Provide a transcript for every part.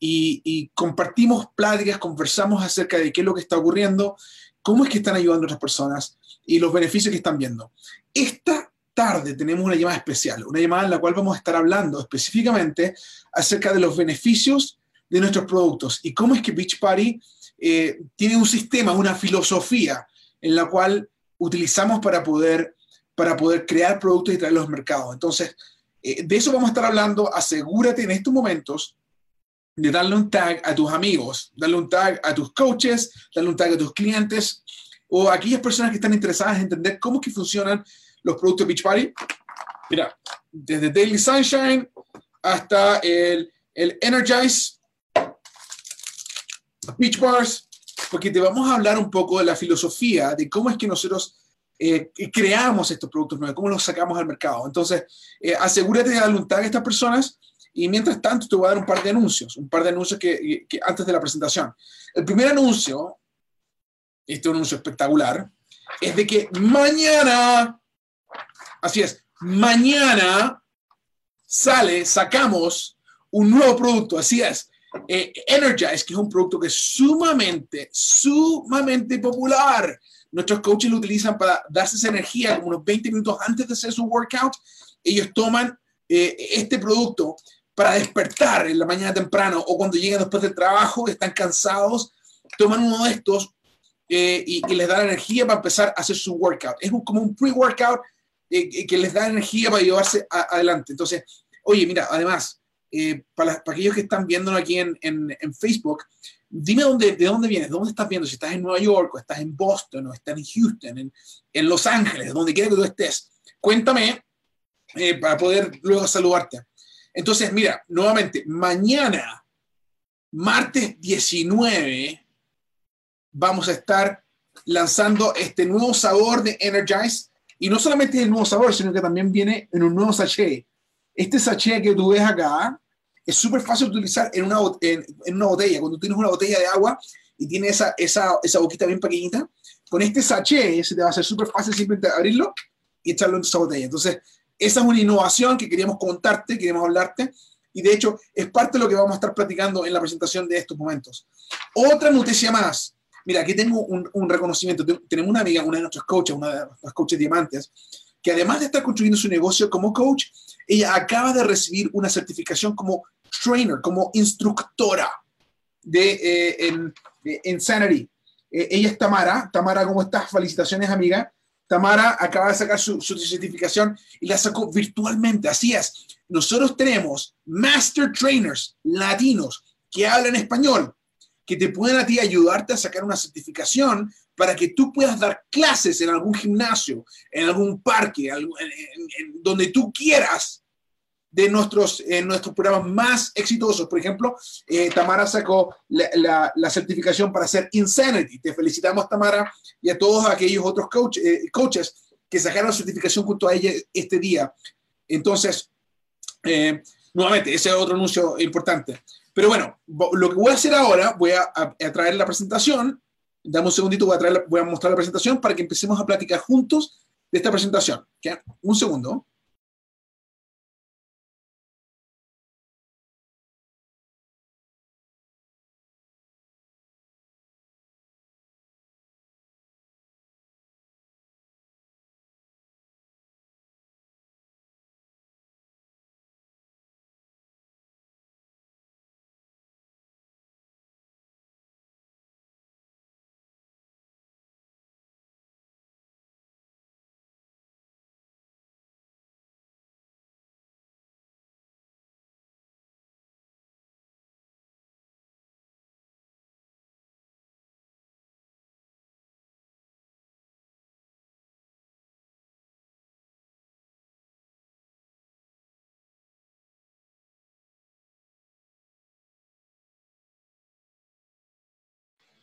y, compartimos pláticas, conversamos acerca de qué es lo que está ocurriendo, cómo es que están ayudando a otras personas y los beneficios que están viendo. Esta tarde tenemos una llamada especial, una llamada en la cual vamos a estar hablando específicamente acerca de los beneficios de nuestros productos y cómo es que Beach Party eh, tiene un sistema, una filosofía en la cual utilizamos para poder, para poder crear productos y traerlos al mercado. Entonces, eh, de eso vamos a estar hablando. Asegúrate en estos momentos de darle un tag a tus amigos, darle un tag a tus coaches, darle un tag a tus clientes o a aquellas personas que están interesadas en entender cómo es que funcionan los productos de Beach Party. Mira, desde Daily Sunshine hasta el, el Energize, Beach Bars, porque te vamos a hablar un poco de la filosofía, de cómo es que nosotros eh, creamos estos productos nuevos, cómo los sacamos al mercado. Entonces, eh, asegúrate de darle un tag a estas personas y mientras tanto te voy a dar un par de anuncios, un par de anuncios que, que antes de la presentación. El primer anuncio, este es un anuncio espectacular, es de que mañana, así es, mañana sale, sacamos un nuevo producto, así es, eh, Energize, que es un producto que es sumamente, sumamente popular. Nuestros coaches lo utilizan para darse esa energía como unos 20 minutos antes de hacer su workout. Ellos toman eh, este producto para despertar en la mañana temprano o cuando llegan después del trabajo, están cansados, toman uno de estos eh, y, les da la energía para empezar a hacer su workout. Es como un pre-workout que les da energía para llevarse adelante. Entonces, oye, mira, además, eh, para, aquellos que están viéndolo aquí en, en, Facebook, dime dónde, de dónde vienes, dónde estás viendo, si estás en Nueva York, o estás en Boston, o estás en Houston, en, en Los Ángeles, donde quiera que tú estés. Cuéntame eh, para poder luego saludarte. Entonces, mira, nuevamente, mañana, martes 19, vamos a estar lanzando este nuevo sabor de Energize. Y no solamente el nuevo sabor, sino que también viene en un nuevo sachet. Este sachet que tú ves acá es súper fácil de utilizar en una, en, una botella. Cuando tienes una botella de agua y tiene esa, esa, esa boquita bien pequeñita, con este sachet se te va a hacer súper fácil simplemente abrirlo y echarlo en esa botella. Entonces, esa es una innovación que queríamos contarte, queríamos hablarte, y de hecho es parte de lo que vamos a estar platicando en la presentación de estos momentos. Otra noticia más. Mira, aquí tengo un, un reconocimiento. Tenemos una amiga, una de nuestras coaches, una de las coaches diamantes, que además de estar construyendo su negocio como coach, ella acaba de recibir una certificación como trainer, como instructora de, eh, en, Insanity. Eh, ella es Tamara. Tamara, ¿cómo estás? Felicitaciones, amiga. Tamara acaba de sacar su, certificación y la sacó virtualmente. Así es. Nosotros tenemos master trainers latinos que hablan español, que te pueden a ti ayudarte a sacar una certificación para que tú puedas dar clases en algún gimnasio, en algún parque, donde tú quieras de nuestros, nuestros programas más exitosos. Por ejemplo, eh, Tamara sacó la, la, certificación para hacer Insanity. Te felicitamos, Tamara, y a todos aquellos otros coach, eh, coaches que sacaron la certificación junto a ella este día. Entonces, eh, nuevamente, ese es otro anuncio importante. Pero bueno, lo que voy a hacer ahora, voy a, traer la presentación. Dame un segundito, voy a mostrar la presentación para que empecemos a platicar juntos de esta presentación. Un segundo.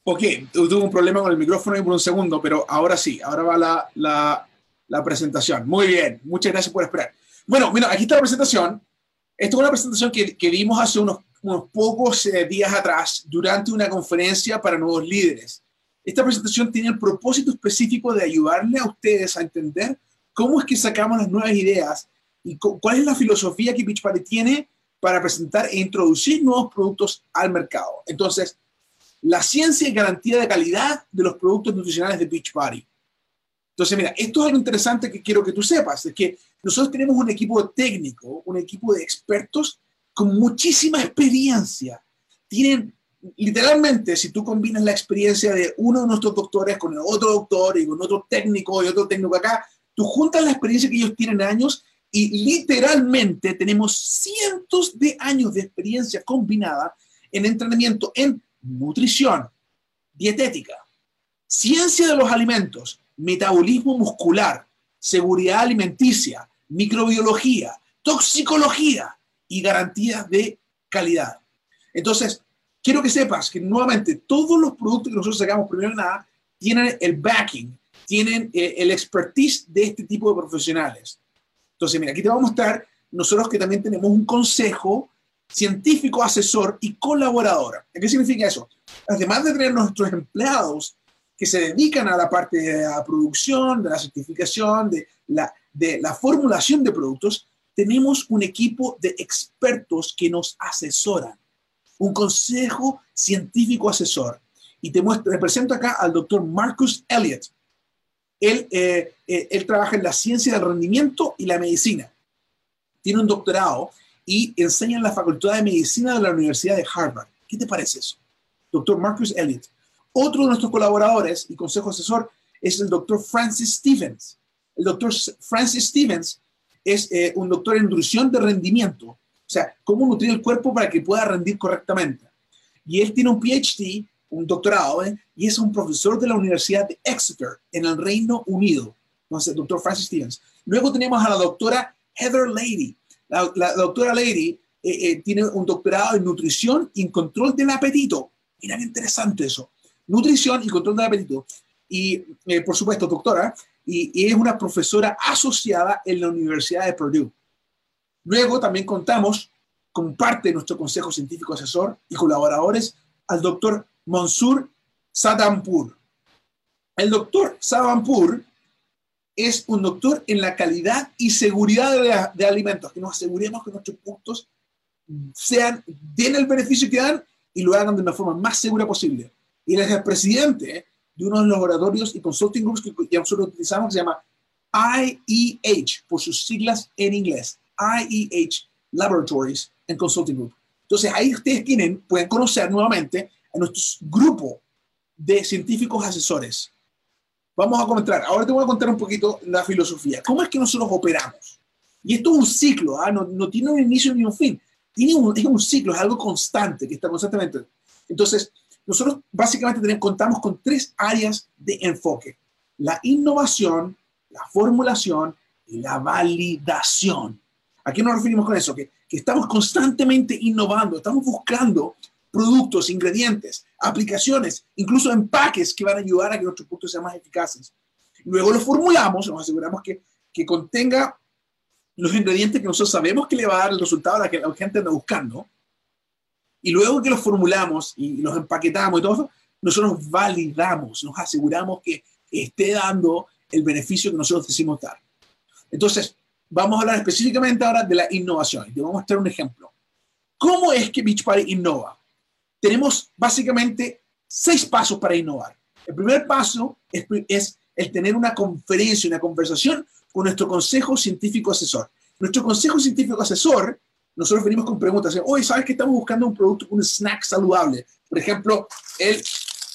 Ok, tuve un problema con el micrófono por un segundo, pero ahora sí, ahora va la, la, la, presentación. Muy bien, muchas gracias por esperar. Bueno, mira, aquí está la presentación. Esta es una presentación que, que vimos hace unos, unos pocos eh, días atrás durante una conferencia para nuevos líderes. Esta presentación tiene el propósito específico de ayudarle a ustedes a entender cómo es que sacamos las nuevas ideas y cuál es la filosofía que Pitch tiene para presentar e introducir nuevos productos al mercado. Entonces, la ciencia y garantía de calidad de los productos nutricionales de Beachbody. Entonces, mira, esto es algo interesante que quiero que tú sepas, es que nosotros tenemos un equipo técnico, un equipo de expertos con muchísima experiencia. Tienen, literalmente, si tú combinas la experiencia de uno de nuestros doctores con el otro doctor y con otro técnico y otro técnico acá, tú juntas la experiencia que ellos tienen años y literalmente tenemos cientos de años de experiencia combinada en entrenamiento en nutrición, dietética, ciencia de los alimentos, metabolismo muscular, seguridad alimenticia, microbiología, toxicología y garantías de calidad. Entonces, quiero que sepas que nuevamente todos los productos que nosotros sacamos, primero nada, tienen el backing, tienen eh, el expertise de este tipo de profesionales. Entonces, mira, aquí te voy a mostrar nosotros que también tenemos un consejo científico, asesor y colaborador. ¿Qué significa eso? Además de tener nuestros empleados que se dedican a la parte de la producción, de la certificación, de la, de la formulación de productos, tenemos un equipo de expertos que nos asesoran, un consejo científico asesor. Y te, muestro, te presento acá al doctor Marcus Elliott. Él, eh, eh, él trabaja en la ciencia del rendimiento y la medicina. Tiene un doctorado y enseña en la Facultad de Medicina de la Universidad de Harvard. ¿Qué te parece eso? Doctor Marcus Elliott. Otro de nuestros colaboradores y consejo asesor es el doctor Francis Stevens. El doctor Francis Stevens es eh, un doctor en nutrición de rendimiento, o sea, cómo nutrir el cuerpo para que pueda rendir correctamente. Y él tiene un PhD, un doctorado, ¿eh? y es un profesor de la Universidad de Exeter en el Reino Unido. Entonces, doctor Francis Stevens. Luego tenemos a la doctora Heather Lady. La, doctora Lady eh, eh, tiene un doctorado en nutrición y en control del apetito. Mira interesante eso. Nutrición y control del apetito. Y, eh, por supuesto, doctora, y, es una profesora asociada en la Universidad de Purdue. Luego también contamos con parte de nuestro consejo científico asesor y colaboradores al doctor Monsur Sadampur. El doctor Sadampur es un doctor en la calidad y seguridad de, alimentos, que nos aseguremos que nuestros productos sean, den el beneficio que dan y lo hagan de una forma más segura posible. Y él es el presidente de uno de los laboratorios y consulting groups que ya nosotros utilizamos, que se llama IEH, por sus siglas en inglés, IEH Laboratories and Consulting Group. Entonces ahí ustedes tienen, pueden conocer nuevamente a nuestro grupo de científicos asesores vamos a comentar. Ahora te voy a contar un poquito la filosofía. ¿Cómo es que nosotros operamos? Y esto es un ciclo, ¿ah? no, tiene un inicio ni un fin. Tiene un, es un ciclo, es algo constante, que está constantemente. Entonces, nosotros básicamente tenemos, contamos con tres áreas de enfoque. La innovación, la formulación y la validación. ¿A qué nos referimos con eso? Que, que estamos constantemente innovando, estamos buscando productos, ingredientes, aplicaciones, incluso empaques que van a ayudar a que nuestros productos sean más eficaces. Luego los formulamos, nos aseguramos que, que contenga los ingredientes que nosotros sabemos que le va a dar el resultado a la que la gente anda buscando. Y luego que los formulamos y los empaquetamos y todo eso, nosotros validamos, nos aseguramos que esté dando el beneficio que nosotros decimos dar. Entonces, vamos a hablar específicamente ahora de la innovación. Te voy a mostrar un ejemplo. ¿Cómo es que Beachbody innova? Tenemos básicamente seis pasos para innovar. El primer paso es, el tener una conferencia, una conversación con nuestro consejo científico asesor. Nuestro consejo científico asesor, nosotros venimos con preguntas. Hoy, ¿sabes que estamos buscando un producto, un snack saludable? Por ejemplo, el,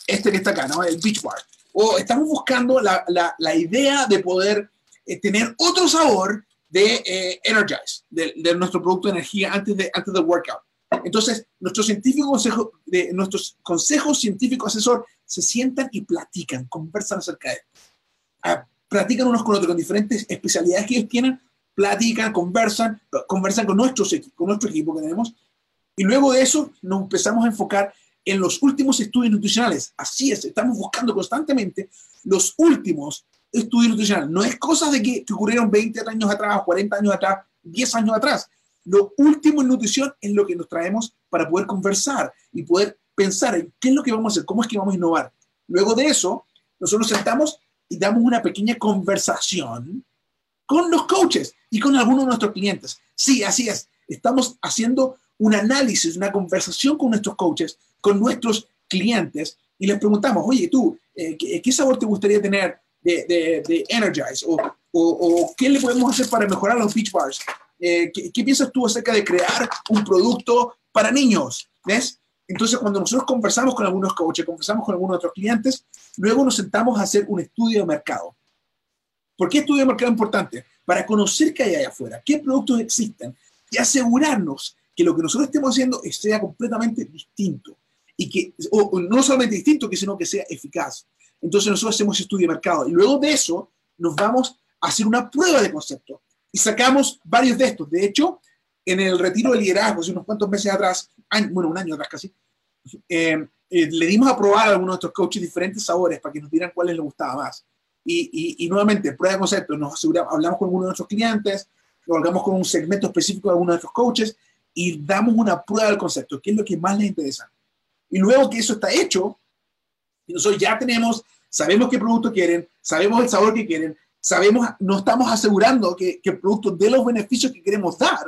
este que está acá, ¿no? El Beach Bar. O estamos buscando la, la, idea de poder eh, tener otro sabor de eh, Energize, de, de, nuestro producto de energía antes, de, antes del workout. Entonces, nuestros científicos consejo, nuestros consejos científicos asesor se sientan y platican, conversan acerca de esto. Ah, platican unos con otros, con diferentes especialidades que ellos tienen, platican, conversan, conversan con, nuestros, con nuestro equipo que tenemos. Y luego de eso nos empezamos a enfocar en los últimos estudios nutricionales. Así es, estamos buscando constantemente los últimos estudios nutricionales. No es cosas de que, que ocurrieron 20 años atrás, 40 años atrás, 10 años atrás lo último en nutrición es lo que nos traemos para poder conversar y poder pensar en qué es lo que vamos a hacer, cómo es que vamos a innovar. Luego de eso, nosotros nos sentamos y damos una pequeña conversación con los coaches y con algunos de nuestros clientes. Sí, así es. Estamos haciendo un análisis, una conversación con nuestros coaches, con nuestros clientes, y les preguntamos, oye, tú, eh, ¿qué, sabor te gustaría tener de, de, Energize? O, o, qué le podemos hacer para mejorar los beach bars? Eh, ¿qué, ¿qué, piensas tú acerca de crear un producto para niños? ¿Ves? Entonces, cuando nosotros conversamos con algunos coaches, conversamos con algunos otros clientes, luego nos sentamos a hacer un estudio de mercado. ¿Por qué estudio de mercado es importante? Para conocer qué hay allá afuera, qué productos existen y asegurarnos que lo que nosotros estemos haciendo sea completamente distinto y que, o, no solamente distinto, sino que sea eficaz. Entonces nosotros hacemos estudio de mercado y luego de eso nos vamos a hacer una prueba de concepto y sacamos varios de estos. De hecho, en el retiro de liderazgo, hace unos cuantos meses atrás, bueno, un año atrás casi, eh, eh, le dimos a probar a algunos de estos coaches diferentes sabores para que nos dieran cuáles les gustaba más. Y, y, nuevamente, prueba de concepto, nos aseguramos, hablamos con algunos de nuestros clientes, lo hablamos con un segmento específico de algunos de nuestros coaches y damos una prueba del concepto, qué es lo que más les interesa. Y luego que eso está hecho, nosotros ya tenemos, sabemos qué producto quieren, sabemos el sabor que quieren, sabemos, no estamos asegurando que, que el producto dé los beneficios que queremos dar,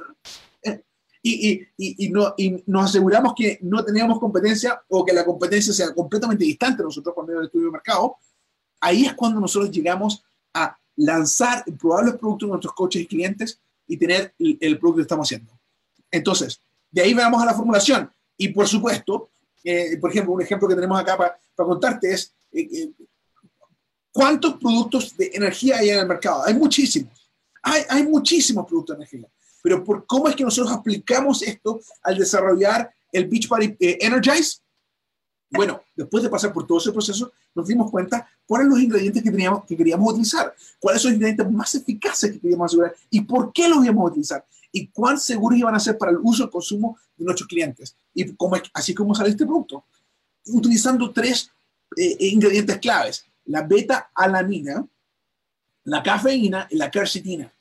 y, y, y, no, y nos aseguramos que no tenemos competencia o que la competencia sea completamente distante nosotros cuando el estudio de mercado, ahí es cuando nosotros llegamos a lanzar probables productos de nuestros coches y clientes y tener el, producto que estamos haciendo. Entonces, de ahí vamos a la formulación. Y por supuesto, eh, por ejemplo, un ejemplo que tenemos acá para, para contarte es eh, eh, cuántos productos de energía hay en el mercado. Hay muchísimos. Hay, hay muchísimos productos de energía pero por cómo es que nosotros aplicamos esto al desarrollar el Beachbody eh, Energize. Bueno, después de pasar por todo ese proceso, nos dimos cuenta cuáles son los ingredientes que, teníamos, que queríamos utilizar, cuáles son los ingredientes más eficaces que queríamos asegurar y por qué los íbamos a utilizar y cuán seguros iban a ser para el uso y consumo de nuestros clientes. Y cómo, así como sale este producto, utilizando tres eh, ingredientes claves, la beta-alanina, la cafeína y la quercetina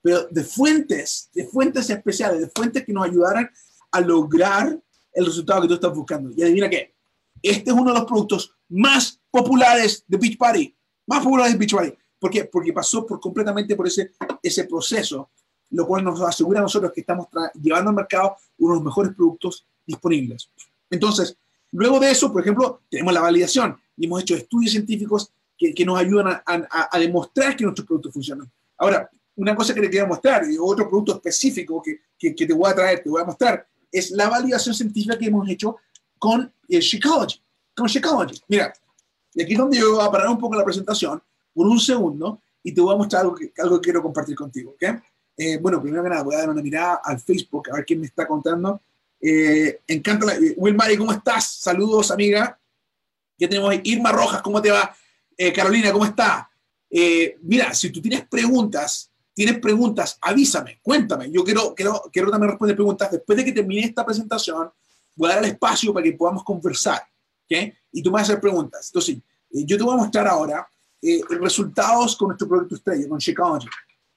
pero de fuentes, de fuentes especiales, de fuentes que nos ayudaran a lograr el resultado que tú estás buscando. Y adivina qué, este es uno de los productos más populares de Beach Party, más populares de Beach Party. ¿Por qué? Porque pasó por completamente por ese, ese proceso, lo cual nos asegura a nosotros que estamos llevando al mercado uno de los mejores productos disponibles. Entonces, luego de eso, por ejemplo, tenemos la validación y hemos hecho estudios científicos que, que nos ayudan a, a, a demostrar que nuestros productos funcionan. Ahora, una cosa que te quiero mostrar, y otro producto específico que, que, te voy a traer, te voy a mostrar, es la validación científica que hemos hecho con el Shakeology. Con Shakeology. Mira, y aquí es donde yo voy a parar un poco la presentación por un segundo y te voy a mostrar algo que, algo que quiero compartir contigo. ¿okay? Eh, bueno, primero que nada, voy a dar una mirada al Facebook a ver quién me está contando. Eh, encanta la, eh, Wilmary, ¿cómo estás? Saludos, amiga. ¿Qué tenemos? Irma Rojas, ¿cómo te va? Eh, Carolina, ¿cómo está? mira, si tú tienes preguntas tienes preguntas, avísame, cuéntame. Yo quiero, quiero, quiero también responder preguntas. Después de que termine esta presentación, voy a dar el espacio para que podamos conversar. ¿okay? Y tú me vas a hacer preguntas. Entonces, eh, yo te voy a mostrar ahora eh, resultados con nuestro producto estrella, con Shakeology.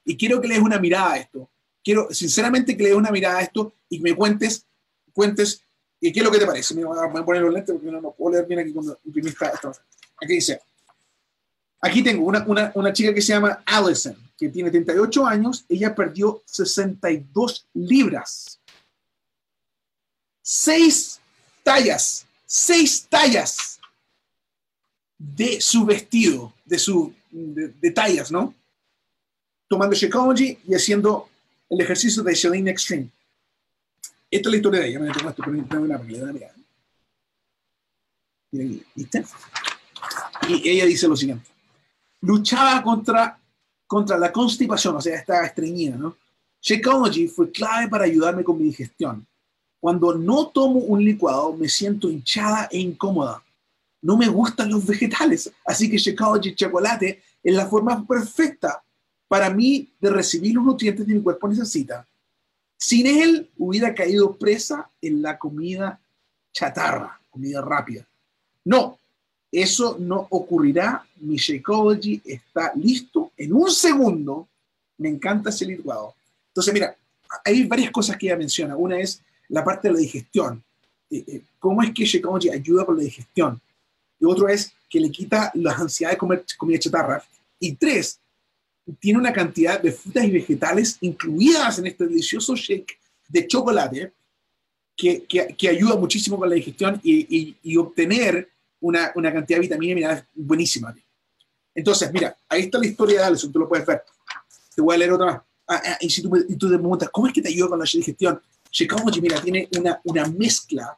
Y quiero que le des una mirada a esto. Quiero, sinceramente, que le des una mirada a esto y me cuentes, cuentes eh, qué es lo que te parece. Me voy a poner los lentes porque no lo puedo leer bien aquí cuando imprimiste esto. Aquí dice, Aquí tengo una, una, una, chica que se llama Allison, que tiene 38 años. Ella perdió 62 libras. Seis tallas, seis tallas de su vestido, de su de, tallas, ¿no? Tomando Shakeology y haciendo el ejercicio de Shalane Extreme. Esta es la historia de ella. Me pero una ¿Viste? Y ella dice lo siguiente luchaba contra, contra la constipación, o sea, esta estreñida, ¿no? Shakeology fue clave para ayudarme con mi digestión. Cuando no tomo un licuado, me siento hinchada e incómoda. No me gustan los vegetales, así que Shakeology chocolate es la forma perfecta para mí de recibir los nutrientes que mi cuerpo necesita. Sin él, hubiera caído presa en la comida chatarra, comida rápida. No, eso no ocurrirá. Mi Shakeology está listo en un segundo. Me encanta ese licuado. Entonces, mira, hay varias cosas que ella menciona. Una es la parte de la digestión. Eh, eh, ¿Cómo es que Shakeology ayuda con la digestión? Y otro es que le quita las ansiedades de comer comida chatarra. Y tres, tiene una cantidad de frutas y vegetales incluidas en este delicioso shake de chocolate que, que, ayuda muchísimo con la digestión y, y, obtener una, una, cantidad de vitamina y minerales buenísima. Entonces, mira, ahí está la historia de Alison, tú lo puedes ver. Te voy a leer otra más. Ah, ah, y si tú, y tú, te preguntas, ¿cómo es que te ayuda con la digestión? Shakeology, mira, tiene una, una mezcla,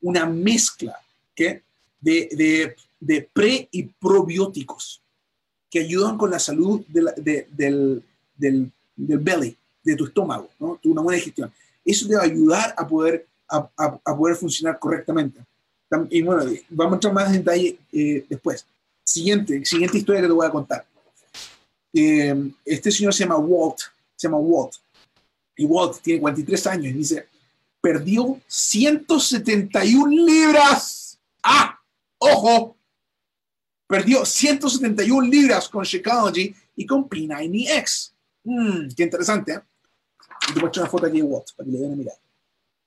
una mezcla ¿qué? de, de, de pre y probióticos que ayudan con la salud de del, del, del, belly, de tu estómago, ¿no? una buena digestión. Eso te va a ayudar a poder, a, a, poder funcionar correctamente. Y bueno, vamos a entrar más en detalle eh, después. Siguiente, siguiente historia que te voy a contar. Eh, este señor se llama Walt, se llama Walt. Y Walt tiene 43 años y dice, perdió 171 libras. ¡Ah! ¡Ojo! Perdió 171 libras con Shakeology y con P90X. Mmm, qué interesante, ¿eh? Y te muestro una foto aquí de Walt para que le den a mirar.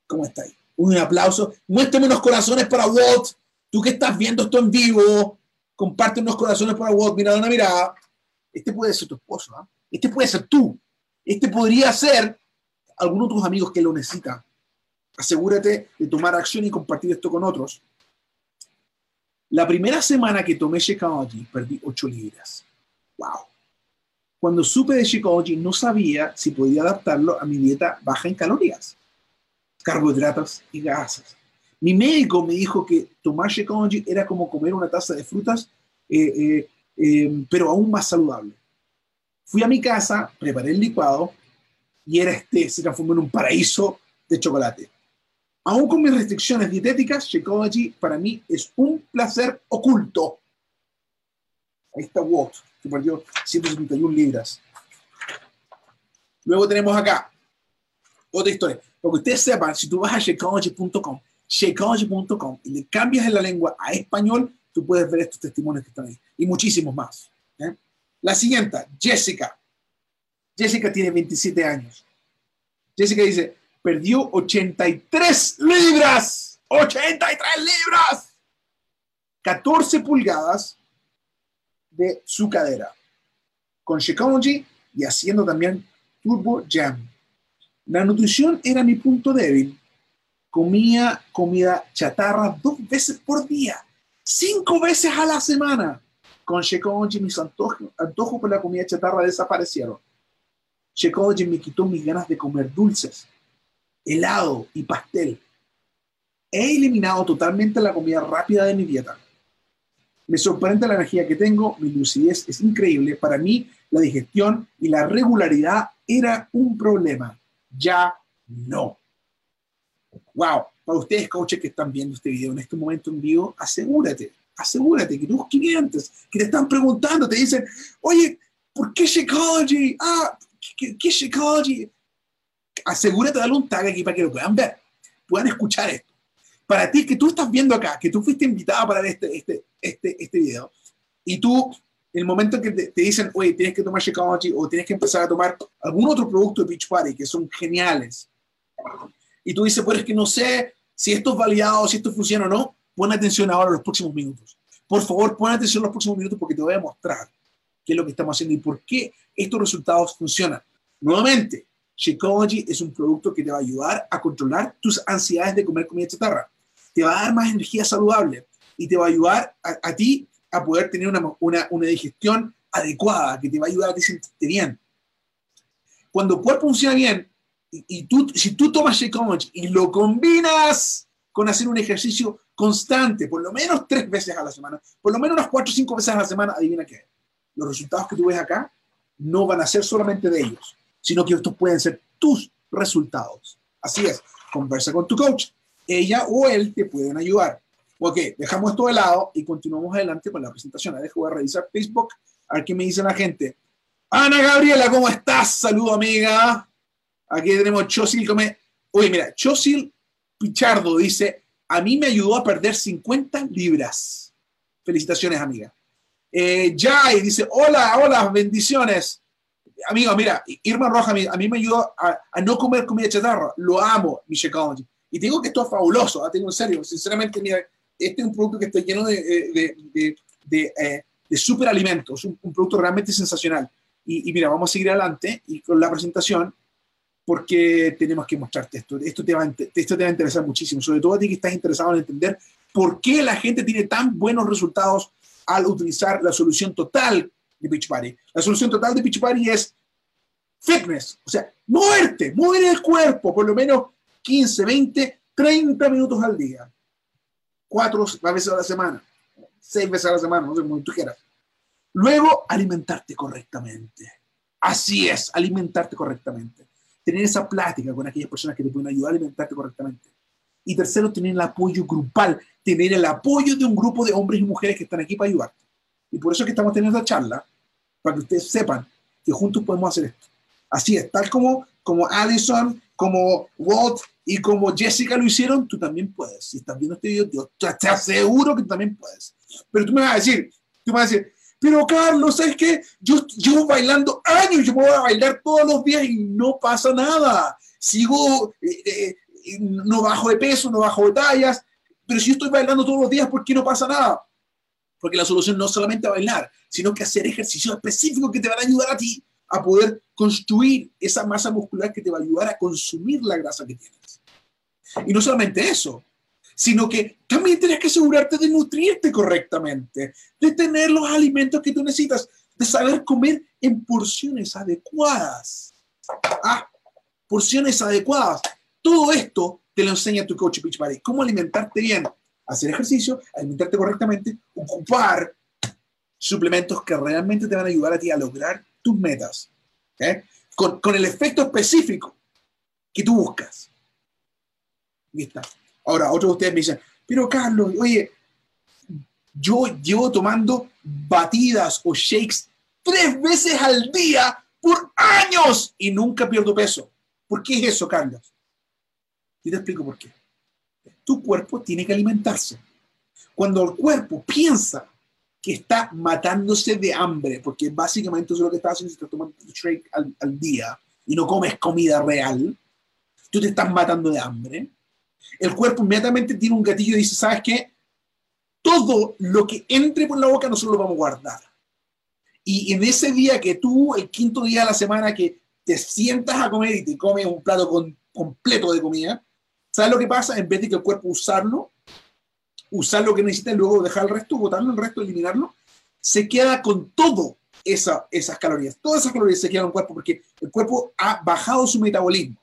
¿Cómo está ahí? Un aplauso. Muéstrame unos corazones para Walt. Tú que estás viendo esto en vivo, comparte unos corazones para Walt. Mira, una mirada. Este puede ser tu esposo, ¿ah? Este puede ser tú. Este podría ser alguno de tus amigos que lo necesitan. Asegúrate de tomar acción y compartir esto con otros. La primera semana que tomé Shakeology perdí 8 libras. ¡Wow! Cuando supe de Shakeology no sabía si podía adaptarlo a mi dieta baja en calorías, carbohidratos y gases. Mi médico me dijo que tomar Shakeology era como comer una taza de frutas, eh, eh, eh, pero aún más saludable. Fui a mi casa, preparé el licuado y era este, se transformó en un paraíso de chocolate. Aún con mis restricciones dietéticas, Shakeology para mí es un placer oculto. Ahí está Walt, que perdió 171 libras. Luego tenemos acá otra historia. Para que ustedes sepan, si tú vas a shakeology.com, shakeology.com y le cambias en la lengua a español, tú puedes ver estos testimonios que están ahí y muchísimos más. La siguiente, Jessica. Jessica tiene 27 años. Jessica dice, perdió 83 libras. 83 libras. 14 pulgadas de su cadera. Con Shakeology y haciendo también Turbo Jam. La nutrición era mi punto débil. Comía comida chatarra dos veces por día, cinco veces a la semana con Shakeology mis antojos, antojos por la comida chatarra desaparecieron. Shakeology me quitó mis ganas de comer dulces, helado y pastel. He eliminado totalmente la comida rápida de mi dieta. Me sorprende la energía que tengo, mi lucidez es increíble. Para mí, la digestión y la regularidad era un problema. Ya no. Wow, para ustedes, coaches que están viendo este video en este momento en vivo, asegúrate asegúrate que tus clientes que te están preguntando te dicen, oye, ¿por qué Shakeology? Ah, ¿qué, qué Shakeology? Asegúrate de darle un tag aquí para que lo puedan ver, puedan escuchar esto. Para ti que tú estás viendo acá, que tú fuiste invitada para ver este, este, este, este video, y tú, el momento en que te, dicen, oye, tienes que tomar Shakeology o tienes que empezar a tomar algún otro producto de Beachbody que son geniales, y tú dices, pues es que no sé si esto es validado, si esto funciona o no, Pon atención ahora a los próximos minutos. Por favor, pon atención a los próximos minutos porque te voy a mostrar qué es lo que estamos haciendo y por qué estos resultados funcionan. Nuevamente, Shakeology es un producto que te va a ayudar a controlar tus ansiedades de comer comida chatarra. Te va a dar más energía saludable y te va a ayudar a, ti a poder tener una, una, una, digestión adecuada, que te va a ayudar a ti sentirte bien. Cuando el cuerpo funciona bien, y, tú, si tú tomas Shakeology y lo combinas con hacer un ejercicio constante, por lo menos tres veces a la semana, por lo menos unas cuatro o cinco veces a la semana, adivina qué. Los resultados que tú ves acá no van a ser solamente de ellos, sino que estos pueden ser tus resultados. Así es, conversa con tu coach. Ella o él te pueden ayudar. Ok, dejamos esto de lado y continuamos adelante con la presentación. Ahora dejo de revisar Facebook, a ver qué me dice la gente. Ana Gabriela, ¿cómo estás? Saludo, amiga. Aquí tenemos Chosil. Come... Oye, mira, Chosil Pichardo dice, a mí me ayudó a perder 50 libras. Felicitaciones, amiga. Eh, Jai dice, hola, hola, bendiciones. Amigo, mira, Irma Roja a mí, me ayudó a, no comer comida chatarra. Lo amo, mi Collins. Y tengo que esto es fabuloso, tengo en serio. Sinceramente, mira, este es un producto que está lleno de, de, de, de, eh, de superalimentos, un, un, producto realmente sensacional. Y, y, mira, vamos a seguir adelante y con la presentación. porque tenemos que mostrarte esto. Esto te, va, esto te va a interesar muchísimo, sobre todo a ti que estás interesado en entender por qué la gente tiene tan buenos resultados al utilizar la solución total de Beachbody. La solución total de Beachbody es fitness, o sea, moverte, mover el cuerpo por lo menos 15, 20, 30 minutos al día. Cuatro veces a la semana, seis veces a la semana, no sé cómo tú quieras. Luego, alimentarte correctamente. Así es, alimentarte correctamente. Tener esa plática con aquellas personas que te pueden ayudar a alimentarte correctamente. Y tercero, tener el apoyo grupal, tener el apoyo de un grupo de hombres y mujeres que están aquí para ayudarte. Y por eso es que estamos teniendo esta charla, para que ustedes sepan que juntos podemos hacer esto. Así es, tal como, como Allison, como Walt y como Jessica lo hicieron, tú también puedes. Si estás viendo este video, yo te aseguro que también puedes. Pero tú me vas a decir, tú me vas a decir, pero Carlos, ¿sabes qué? Yo llevo bailando años, yo me voy a bailar todos los días y no pasa nada. Sigo, eh, eh, no bajo de peso, no bajo de tallas, pero si yo estoy bailando todos los días, ¿por qué no pasa nada? Porque la solución no es solamente bailar, sino que hacer ejercicios específicos que te van a ayudar a ti a poder construir esa masa muscular que te va a ayudar a consumir la grasa que tienes. Y no solamente eso, sino que también tienes que asegurarte de nutrirte correctamente, de tener los alimentos que tú necesitas, de saber comer en porciones adecuadas. Ah, porciones adecuadas. Todo esto te lo enseña tu coach Beachbody. Cómo alimentarte bien, hacer ejercicio, alimentarte correctamente, ocupar suplementos que realmente te van a ayudar a ti a lograr tus metas. Con, con, el efecto específico que tú buscas. ¿Listo? Ahora, otros de ustedes me dicen, pero Carlos, oye, yo llevo tomando batidas o shakes tres veces al día por años y nunca pierdo peso. ¿Por qué es eso, Carlos? Y te explico por qué. Tu cuerpo tiene que alimentarse. Cuando el cuerpo piensa que está matándose de hambre, porque básicamente eso es lo que estás haciendo si estás tomando shake al, día y no comes comida real, tú te estás matando de hambre el cuerpo inmediatamente tiene un gatillo y dice, ¿sabes qué? Todo lo que entre por la boca nosotros lo vamos a guardar. Y en ese día que tú, el quinto día de la semana que te sientas a comer y te comes un plato completo de comida, ¿sabes lo que pasa? En vez de que el cuerpo usarlo, usar lo que necesita y luego dejar el resto, botarlo el resto, eliminarlo, se queda con todo esa, esas calorías. Todas esas calorías se quedan en el cuerpo porque el cuerpo ha bajado su metabolismo.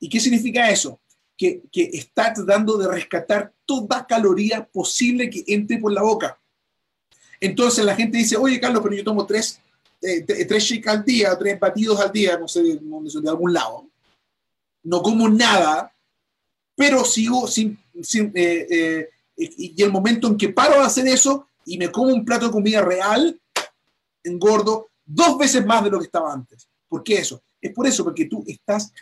¿Y qué significa eso? que, está tratando de rescatar toda caloría posible que entre por la boca. Entonces la gente dice, oye Carlos, pero yo tomo tres, eh, tres shakes al día, tres batidos al día, no sé, de algún lado. No como nada, pero sigo sin... eh, eh, y el momento en que paro de hacer eso y me como un plato de comida real, engordo dos veces más de lo que estaba antes. ¿Por qué eso? Es por eso, porque tú estás,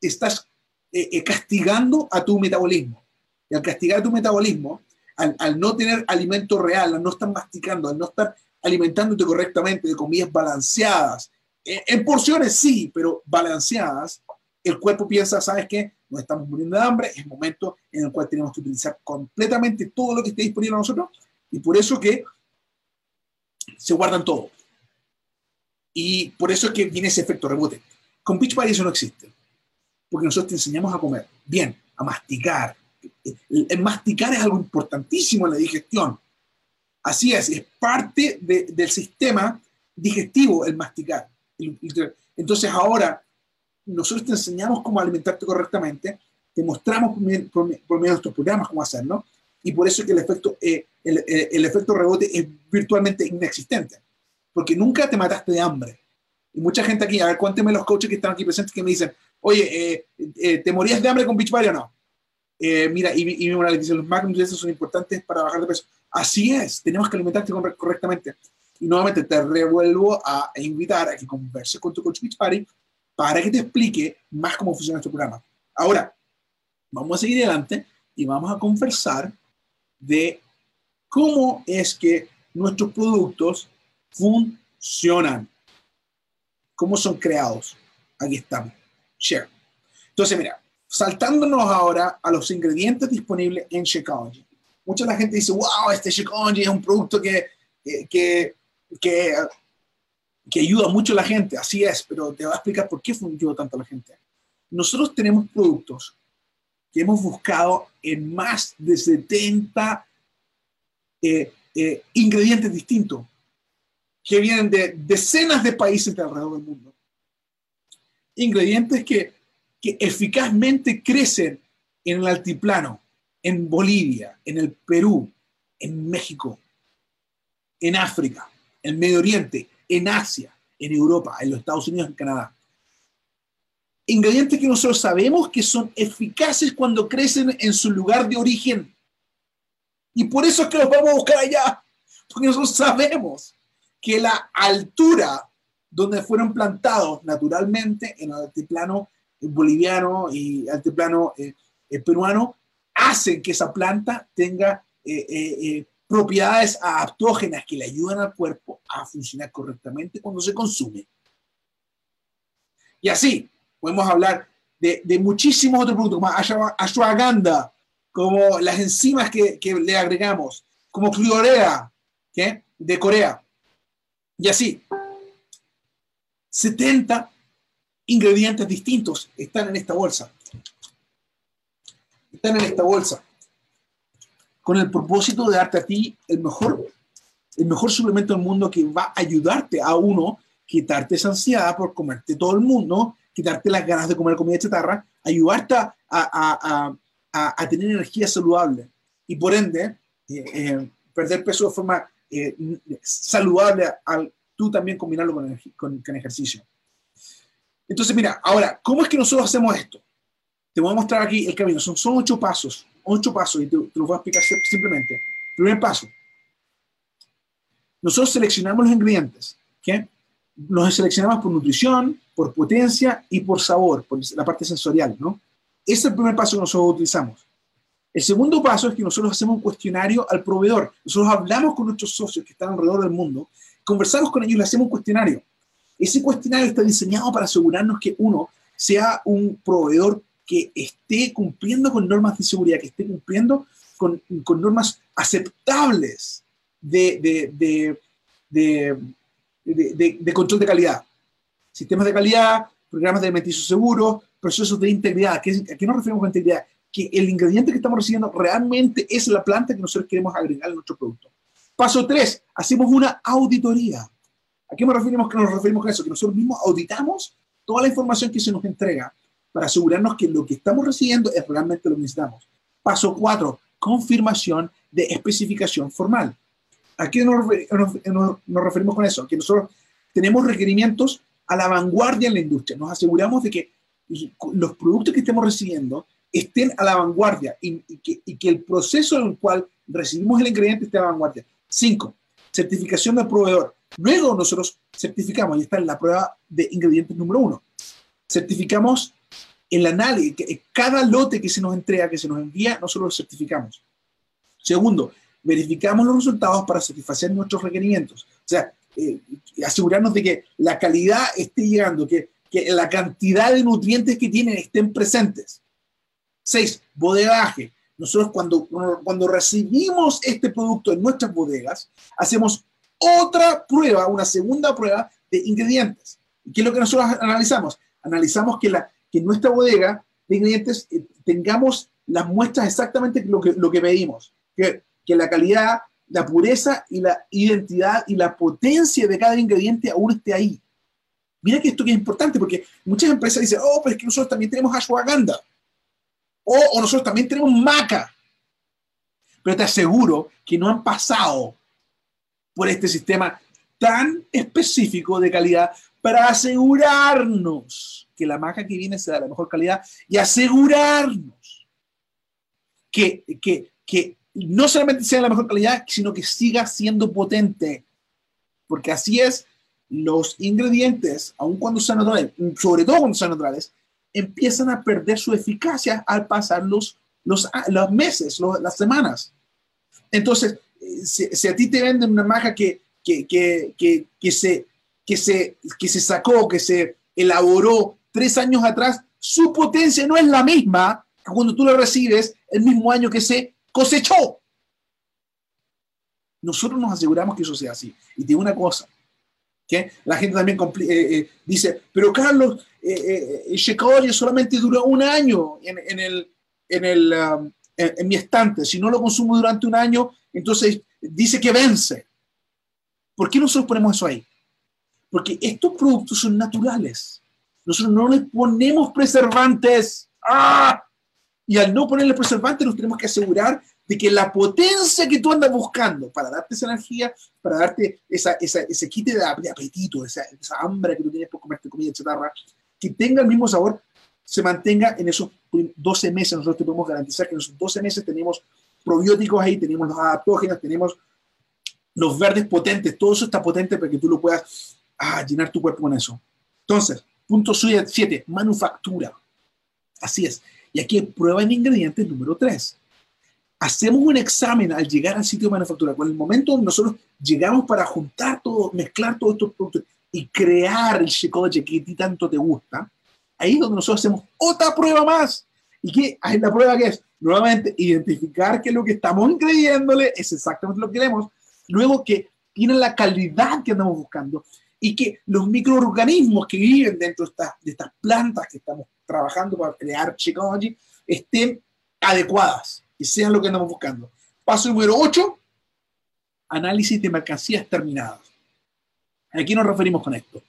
estás eh, castigando a tu metabolismo. Y al castigar tu metabolismo, al, no tener alimento real, al no estar masticando, al no estar alimentándote correctamente de comidas balanceadas, en, porciones sí, pero balanceadas, el cuerpo piensa, ¿sabes qué? Nos estamos muriendo de hambre, es el momento en el cual tenemos que utilizar completamente todo lo que esté disponible a nosotros y por eso que se guardan todo. Y por eso es que viene ese efecto rebote. Con Beachbody eso no existe porque nosotros te enseñamos a comer bien, a masticar. El, masticar es algo importantísimo en la digestión. Así es, es parte del sistema digestivo el masticar. Entonces ahora nosotros te enseñamos cómo alimentarte correctamente, te mostramos por, medio de nuestros programas cómo hacerlo, y por eso es que el efecto, eh, el, el, efecto rebote es virtualmente inexistente, porque nunca te mataste de hambre. Y mucha gente aquí, a ver, cuénteme los coaches que están aquí presentes que me dicen, oye, eh, eh, ¿te morías de hambre con Beachbody o no? Eh, mira, y, y una dice, los macronutrientes son importantes para bajar de peso. Así es, tenemos que alimentarte correctamente. Y nuevamente te revuelvo a invitar a que converses con tu coach Beachbody para que te explique más cómo funciona este programa. Ahora, vamos a seguir adelante y vamos a conversar de cómo es que nuestros productos funcionan, cómo son creados. Aquí estamos share. Entonces, mira, saltándonos ahora a los ingredientes disponibles en Shakeology. Mucha la gente dice, wow, este Shakeology es un producto que, que, que, que, ayuda mucho a la gente. Así es, pero te voy a explicar por qué ayuda tanto a la gente. nosotros tenemos productos que hemos buscado en más de 70 eh, eh, ingredientes distintos que vienen de decenas de países de alrededor del mundo. Ingredientes que, que eficazmente crecen en el altiplano, en Bolivia, en el Perú, en México, en África, en Medio Oriente, en Asia, en Europa, en los Estados Unidos, en Canadá. Ingredientes que nosotros sabemos que son eficaces cuando crecen en su lugar de origen. Y por eso es que los vamos a buscar allá, porque nosotros sabemos que la altura donde fueron plantados naturalmente en el altiplano boliviano y altiplano eh, eh, peruano, hacen que esa planta tenga eh, propiedades adaptógenas que le ayudan al cuerpo a funcionar correctamente cuando se consume. Y así podemos hablar de, muchísimos otros productos, como ashwagandha, como las enzimas que, le agregamos, como cliorea, de Corea. Y así, 70 ingredientes distintos están en esta bolsa. Están en esta bolsa con el propósito de darte a ti el mejor, el mejor suplemento del mundo que va a ayudarte a uno, quitarte esa ansiedad por comerte todo el mundo, quitarte las ganas de comer comida chatarra, ayudarte a, a, a, a tener energía saludable y por ende eh, eh, perder peso de forma eh, saludable al tú también combinarlo con, con, con, ejercicio. Entonces, mira, ahora, ¿cómo es que nosotros hacemos esto? Te voy a mostrar aquí el camino. Son, son ocho pasos ocho pasos y te, los voy a explicar simplemente. Primer paso. Nosotros seleccionamos los ingredientes. ¿qué? Los seleccionamos por nutrición, por potencia y por sabor, por la parte sensorial. ¿no? Ese es el primer paso que nosotros utilizamos. El segundo paso es que nosotros hacemos un cuestionario al proveedor. Nosotros hablamos con nuestros socios que están alrededor del mundo, conversamos con ellos y le hacemos un cuestionario. Ese cuestionario está diseñado para asegurarnos que uno sea un proveedor que esté cumpliendo con normas de seguridad, que esté cumpliendo con, con normas aceptables de, de, de, de, control de calidad. Sistemas de calidad, programas de alimenticio seguros, procesos de integridad. ¿A qué nos referimos con integridad? Que el ingrediente que estamos recibiendo realmente es la planta que nosotros queremos agregar a nuestro producto. Paso 3, hacemos una auditoría. ¿A qué nos referimos, que nos referimos con eso? Que nosotros mismos auditamos toda la información que se nos entrega para asegurarnos que lo que estamos recibiendo es realmente lo que necesitamos. Paso cuatro, confirmación de especificación formal. ¿A qué nos, referimos con eso? Que nosotros tenemos requerimientos a la vanguardia en la industria. Nos aseguramos de que los productos que estemos recibiendo estén a la vanguardia y, que, y, que, el proceso en el cual recibimos el ingrediente esté a la vanguardia. Cinco, certificación del proveedor. Luego nosotros certificamos, y está en la prueba de ingredientes número uno. Certificamos el análisis, cada lote que se nos entrega, que se nos envía, nosotros lo certificamos. Segundo, verificamos los resultados para satisfacer nuestros requerimientos. O sea, eh, asegurarnos de que la calidad esté llegando, que, que la cantidad de nutrientes que tienen estén presentes. Seis, bodegaje. Nosotros cuando, cuando recibimos este producto en nuestras bodegas, hacemos otra prueba, una segunda prueba de ingredientes. ¿Qué es lo que nosotros analizamos? Analizamos que la, que en nuestra bodega de ingredientes eh, tengamos las muestras exactamente lo que, lo que pedimos, que, que la calidad, la pureza y la identidad y la potencia de cada ingrediente aún esté ahí. Mira que esto que es importante, porque muchas empresas dicen, oh, pero es que nosotros también tenemos ashwagandha, o, o nosotros también tenemos maca. Pero te aseguro que no han pasado por este sistema tan específico de calidad para asegurarnos que la maca que viene sea de la mejor calidad y asegurarnos que, que, que no solamente sea de la mejor calidad, sino que siga siendo potente. Porque así es, los ingredientes, aun cuando sean naturales, sobre todo cuando sean naturales, empiezan a perder su eficacia al pasar los, los, los meses, las semanas. Entonces, si, si, a ti te venden una que, que, que, que, que se que se, que se sacó, que se elaboró tres años atrás, su potencia no es la misma que cuando tú la recibes el mismo año que se cosechó. Nosotros nos aseguramos que eso sea así. Y digo una cosa, que La gente también dice, pero Carlos, el Shakeology solamente dura un año en, el, en, el, um, en mi estante. Si no lo consumo durante un año, entonces dice que vence. ¿Por qué nosotros ponemos eso ahí? Porque estos productos son naturales. Nosotros no les ponemos preservantes. ¡Ah! Y al no ponerle preservantes, nos tenemos que asegurar de que la potencia que tú andas buscando para darte esa energía, para darte esa, esa, ese quite de, apetito, esa, esa, hambre que tú tienes por comerte comida chatarra, que tenga el mismo sabor, se mantenga en esos 12 meses. Nosotros te podemos garantizar que en esos 12 meses tenemos probióticos ahí, tenemos los adaptógenos, tenemos los verdes potentes, todo eso está potente para que tú lo puedas ah, llenar tu cuerpo con eso. Entonces, punto 7, manufactura. Así es. Y aquí prueba en ingredientes número 3. Hacemos un examen al llegar al sitio de manufactura. Con el momento donde nosotros llegamos para juntar todo, mezclar todos estos productos y crear el Shakeology que a ti tanto te gusta, ahí es donde nosotros hacemos otra prueba más. ¿Y qué es la prueba que es? Nuevamente, identificar que lo que estamos creyéndole es exactamente lo que queremos luego que tienen la calidad que andamos buscando y que los microorganismos que viven dentro de, estas plantas que estamos trabajando para crear Shakeology estén adecuadas y sean lo que andamos buscando. Paso número 8, análisis de mercancías terminadas. ¿A qué nos referimos con esto?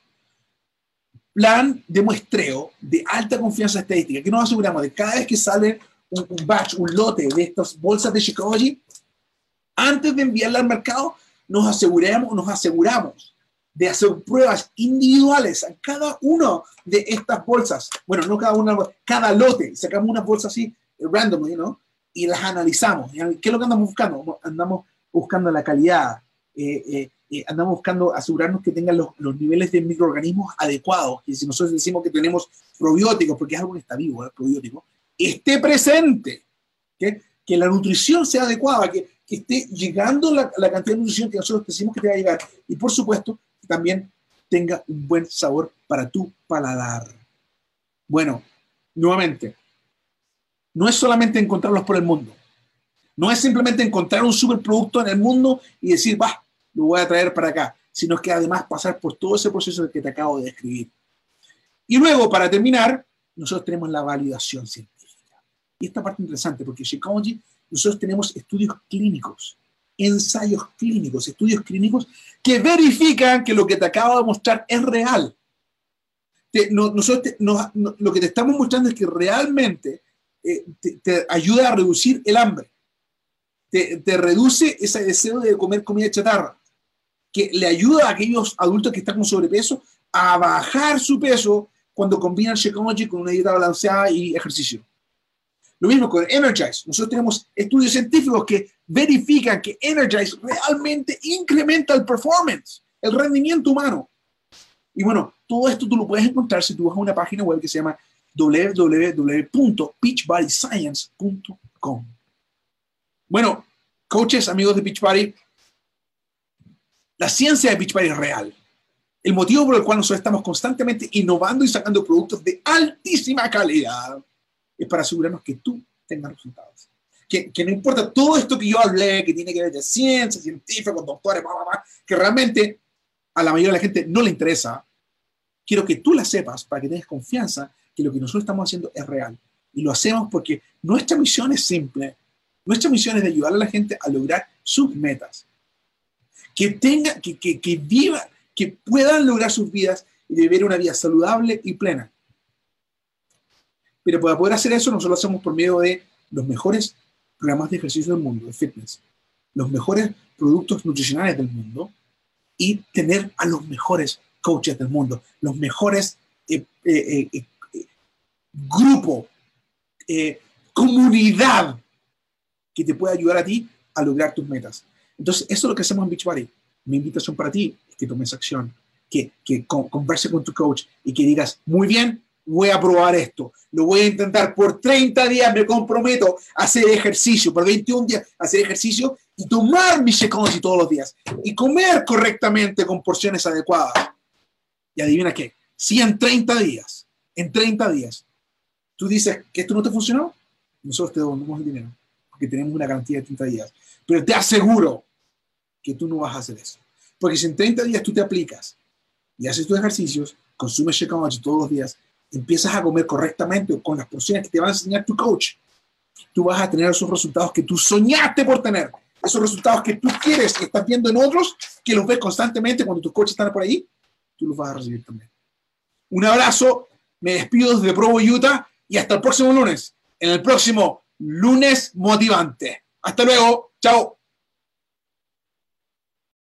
Plan de muestreo de alta confianza estadística, que nos aseguramos de cada vez que sale un, batch, un lote de estas bolsas de Shakeology, antes de enviarla al mercado, nos aseguramos, nos aseguramos de hacer pruebas individuales a cada una de estas bolsas. Bueno, no cada una, cada lote. Sacamos una bolsa así, random, ¿no? Y las analizamos. ¿Qué es lo que andamos buscando? Andamos buscando la calidad. Eh, eh, eh, andamos buscando asegurarnos que tengan los, los, niveles de microorganismos adecuados. Y si nosotros decimos que tenemos probióticos, porque es algo que está vivo, el probiótico, esté presente. Que la nutrición sea adecuada, que que esté llegando la, cantidad de nutrición que nosotros decimos que te va a llegar. Y por supuesto, también tenga un buen sabor para tu paladar. Bueno, nuevamente, no es solamente encontrarlos por el mundo. No es simplemente encontrar un superproducto en el mundo y decir, va, lo voy a traer para acá, sino que además pasar por todo ese proceso que te acabo de describir. Y luego, para terminar, nosotros tenemos la validación científica. Y esta parte interesante, porque Shakeology nosotros tenemos estudios clínicos, ensayos clínicos, estudios clínicos que verifican que lo que te acabo de mostrar es real. nosotros lo que te estamos mostrando es que realmente eh, te, ayuda a reducir el hambre, te, te, reduce ese deseo de comer comida chatarra, que le ayuda a aquellos adultos que están con sobrepeso a bajar su peso cuando combinan Shakeology con una dieta balanceada y ejercicio. Lo mismo con Energize. Nosotros tenemos estudios científicos que verifican que Energize realmente incrementa el performance, el rendimiento humano. Y bueno, todo esto tú lo puedes encontrar si tú vas a una página web que se llama www.beachbodyscience.com. Bueno, coaches, amigos de Beachbody, la ciencia de Beachbody es real. El motivo por el cual nosotros estamos constantemente innovando y sacando productos de altísima calidad es para asegurarnos que tú tengas resultados. Que, que, no importa todo esto que yo hablé, que tiene que ver de ciencia, científicos, doctores, que realmente a la mayoría de la gente no le interesa, quiero que tú la sepas para que tengas confianza que lo que nosotros estamos haciendo es real. Y lo hacemos porque nuestra misión es simple. Nuestra misión es de ayudar a la gente a lograr sus metas. Que tenga, que, que, que viva, que puedan lograr sus vidas y vivir una vida saludable y plena. Pero para poder hacer eso, nosotros lo hacemos por medio de los mejores programas de ejercicio del mundo, de fitness, los mejores productos nutricionales del mundo y tener a los mejores coaches del mundo, los mejores eh, eh, eh, grupo, comunidad que te pueda ayudar a ti a lograr tus metas. Entonces, eso es lo que hacemos en Beachbody. Mi invitación para ti es que tomes acción, que, que converse con tu coach y que digas, muy bien, voy a probar esto, lo voy a intentar por 30 días, me comprometo a hacer ejercicio, por 21 días hacer ejercicio y tomar mis Shakeology todos los días y comer correctamente con porciones adecuadas. Y adivina qué, si en 30 días, en 30 días, tú dices que esto no te funcionó, nosotros te devolvemos el dinero, porque tenemos una garantía de 30 días. Pero te aseguro que tú no vas a hacer eso. Porque si en 30 días tú te aplicas y haces tus ejercicios, consumes Shakeology todos los días, empiezas a comer correctamente con las porciones que te va a enseñar tu coach, tú vas a tener esos resultados que tú soñaste por tener, esos resultados que tú quieres, que estás viendo en otros, que los ves constantemente cuando tus coaches están por ahí, tú los vas a recibir también. Un abrazo, me despido desde Provo, Utah, y hasta el próximo lunes, en el próximo lunes motivante. Hasta luego, chao.